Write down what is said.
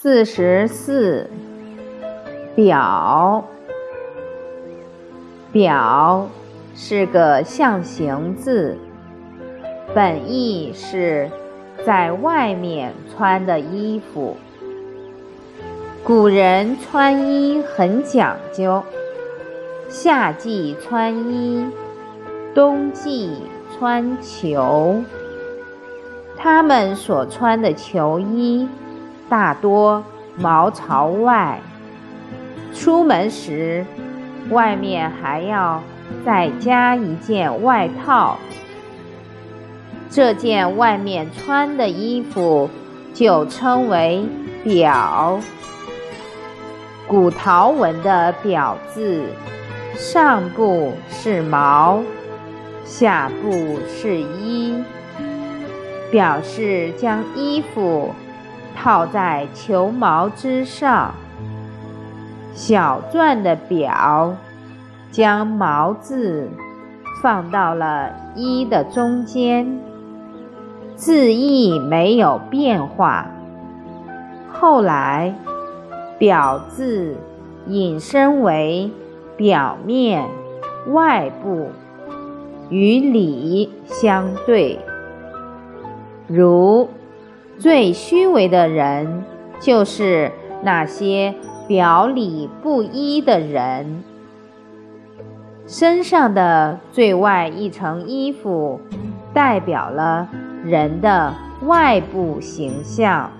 四十四，表，表是个象形字，本意是在外面穿的衣服。古人穿衣很讲究，夏季穿衣，冬季穿裘。他们所穿的裘衣。大多毛朝外，出门时外面还要再加一件外套。这件外面穿的衣服就称为表。古陶文的“表”字，上部是毛，下部是衣，表示将衣服。套在球毛之上，小篆的“表”将“毛”字放到了“一”的中间，字义没有变化。后来，“表”字引申为表面、外部，与“里”相对，如。最虚伪的人，就是那些表里不一的人。身上的最外一层衣服，代表了人的外部形象。